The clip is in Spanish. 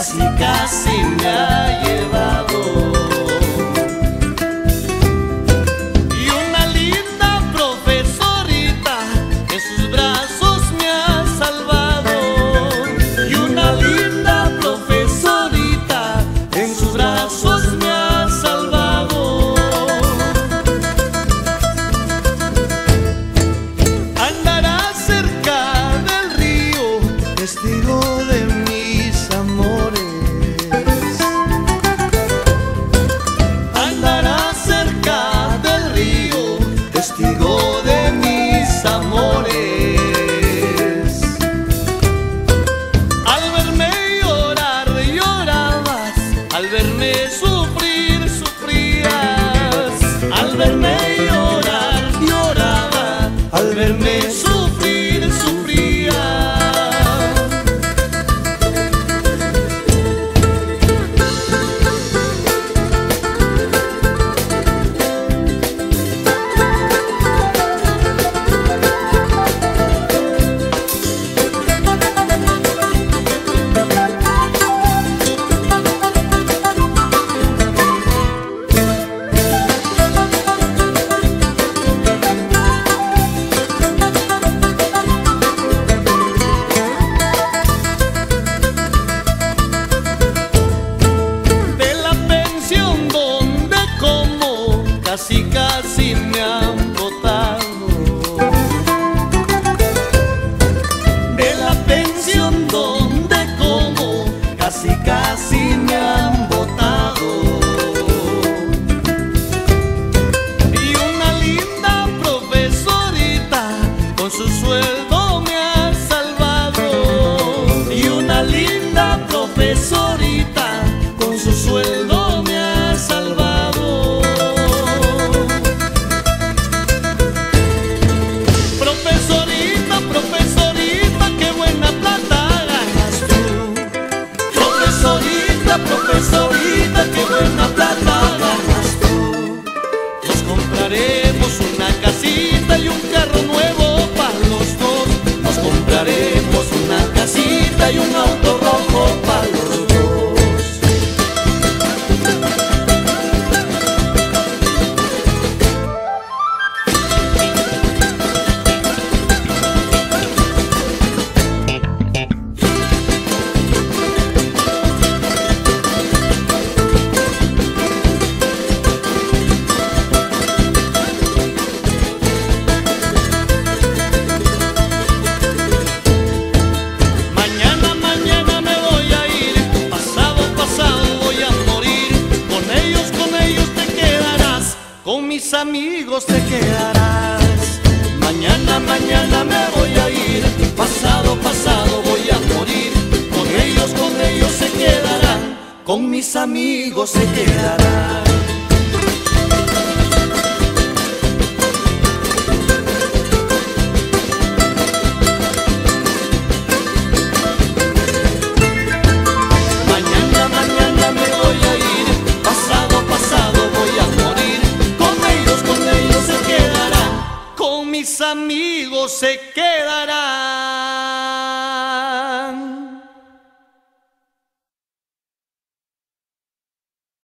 casi, casi. casi. con mis amigos te quedarás. Mañana, mañana me voy a ir, pasado, pasado voy a morir. Con ellos, con ellos se quedarán, con mis amigos se quedarán. se quedará.